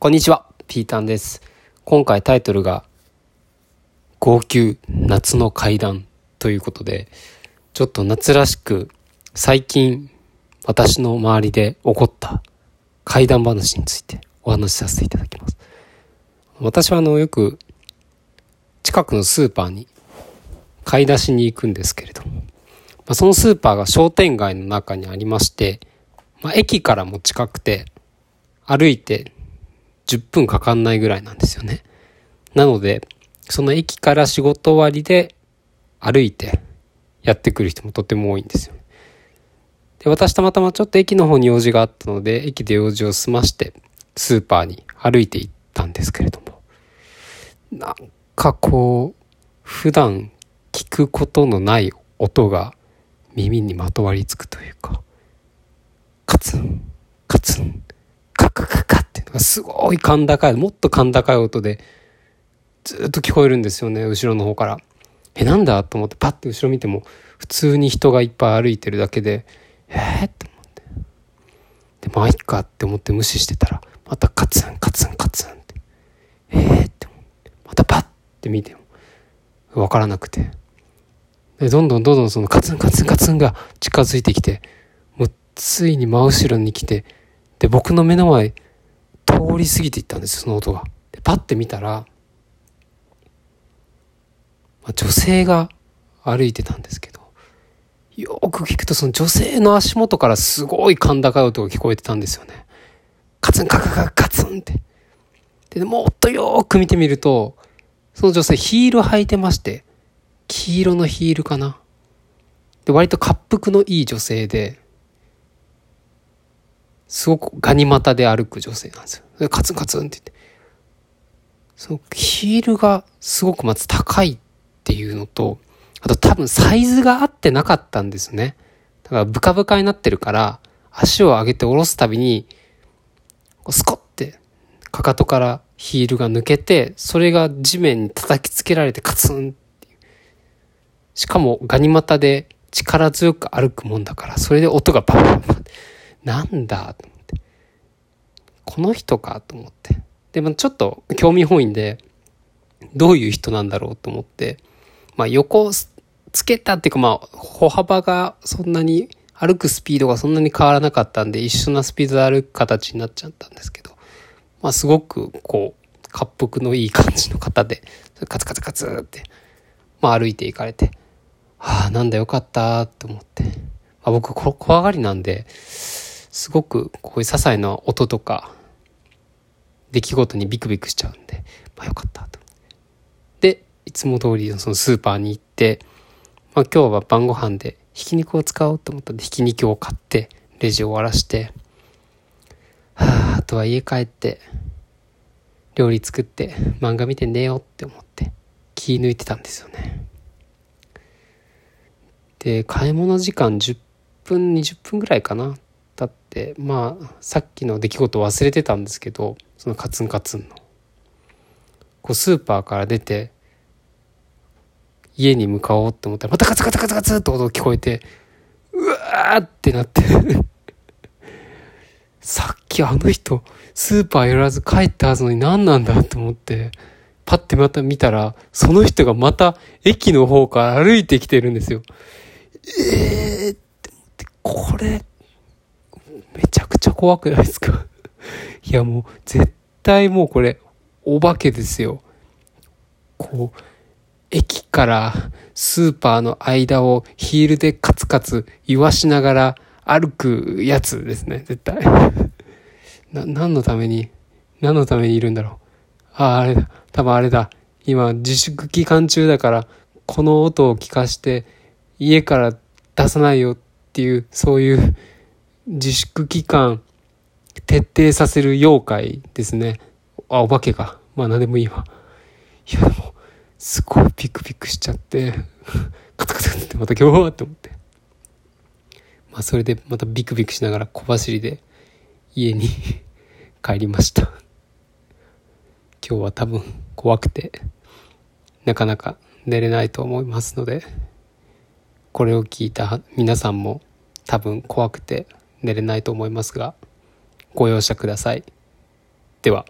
こんにちは、ピータンです。今回タイトルが、号泣夏の階段ということで、ちょっと夏らしく、最近私の周りで起こった怪談話についてお話しさせていただきます。私はあの、よく近くのスーパーに買い出しに行くんですけれども、まあ、そのスーパーが商店街の中にありまして、まあ、駅からも近くて、歩いて10分かかんないぐらいなんですよね。なので、その駅から仕事終わりで歩いてやってくる人もとても多いんですよ。で、私たまたまちょっと駅の方に用事があったので、駅で用事を済まして、スーパーに歩いて行ったんですけれども、なんかこう、普段聞くことのない音が耳にまとわりつくというか、カツン、カツン、カカカカっていうのがすごい甲高い、もっと甲高い音でずっと聞こえるんですよね、後ろの方から。え、なんだと思ってパッて後ろ見ても普通に人がいっぱい歩いてるだけで、えー、って思って。で、まあいっかって思って無視してたら、またカツンカツンカツンって。えーって思って。またパッて見ても、わからなくて。で、どんどんどんどんそのカツンカツンカツンが近づいてきて、もうついに真後ろに来て、で、僕の目の前、通り過ぎていったんです、その音が。で、パッて見たら、まあ、女性が歩いてたんですけど、よく聞くとその女性の足元からすごい甲高い音が聞こえてたんですよね。カツンカカカカツンって。で、もっとよーく見てみると、その女性ヒール履いてまして、黄色のヒールかな。で、割と滑腹のいい女性で、すごくガニ股で歩く女性なんですよ。カツンカツンって言って。そのヒールがすごくまず高いっていうのと、あと多分サイズが合ってなかったんですね。だからブカブカになってるから、足を上げて下ろすたびに、スコッてかかとからヒールが抜けて、それが地面に叩きつけられてカツンっていう。しかもガニ股で力強く歩くもんだから、それで音がバンバンバン。なんだと思って。この人かと思って。でもちょっと興味本位で、どういう人なんだろうと思って、まあ横つけたっていうかまあ歩幅がそんなに歩くスピードがそんなに変わらなかったんで一緒なスピードで歩く形になっちゃったんですけど、まあすごくこう、滑腹のいい感じの方で、カツカツカツって、まあ歩いていかれて、はあ、なんだよかったと思って。まあ僕怖がりなんで、すごくこういう些細な音とか、出来事にビクビクしちゃうんで、まあよかったと。で、いつも通りそのスーパーに行って、まあ今日は晩ご飯でひき肉を使おうと思ったんで、ひき肉を買って、レジを終わらして、はあ、あとは家帰って、料理作って漫画見て寝ようって思って気抜いてたんですよね。で、買い物時間10分、20分ぐらいかな。だってまあさっきの出来事忘れてたんですけどそのカツンカツンの。こうスーパーから出て家に向かおうって思ったらまたカツカツカツカツって音が聞こえてうわーってなって。さっきあの人スーパー寄らず帰ったはずのに何なんだと思ってパッてまた見たらその人がまた駅の方から歩いてきてるんですよ。えーって思ってこれめちゃくちゃ怖くないですか？いやもう絶対もうこれお化けですよ。こう、駅からスーパーの間をヒールでカツカツ言わしながら歩くやつですね、絶対。な、何のために、何のためにいるんだろう。ああ、あれだ。多分あれだ。今自粛期間中だから、この音を聞かして家から出さないよっていう、そういう自粛期間徹底させる妖怪ですね。あ、お化けか。まあ何でもいいわ。いやでも、すごいピクピクしちゃって、カタカタってまた今日はって思って。まあそれでまたビクビクしながら小走りで家に 帰りました。今日は多分怖くて、なかなか寝れないと思いますので、これを聞いた皆さんも多分怖くて寝れないと思いますが、ご容赦ください。では。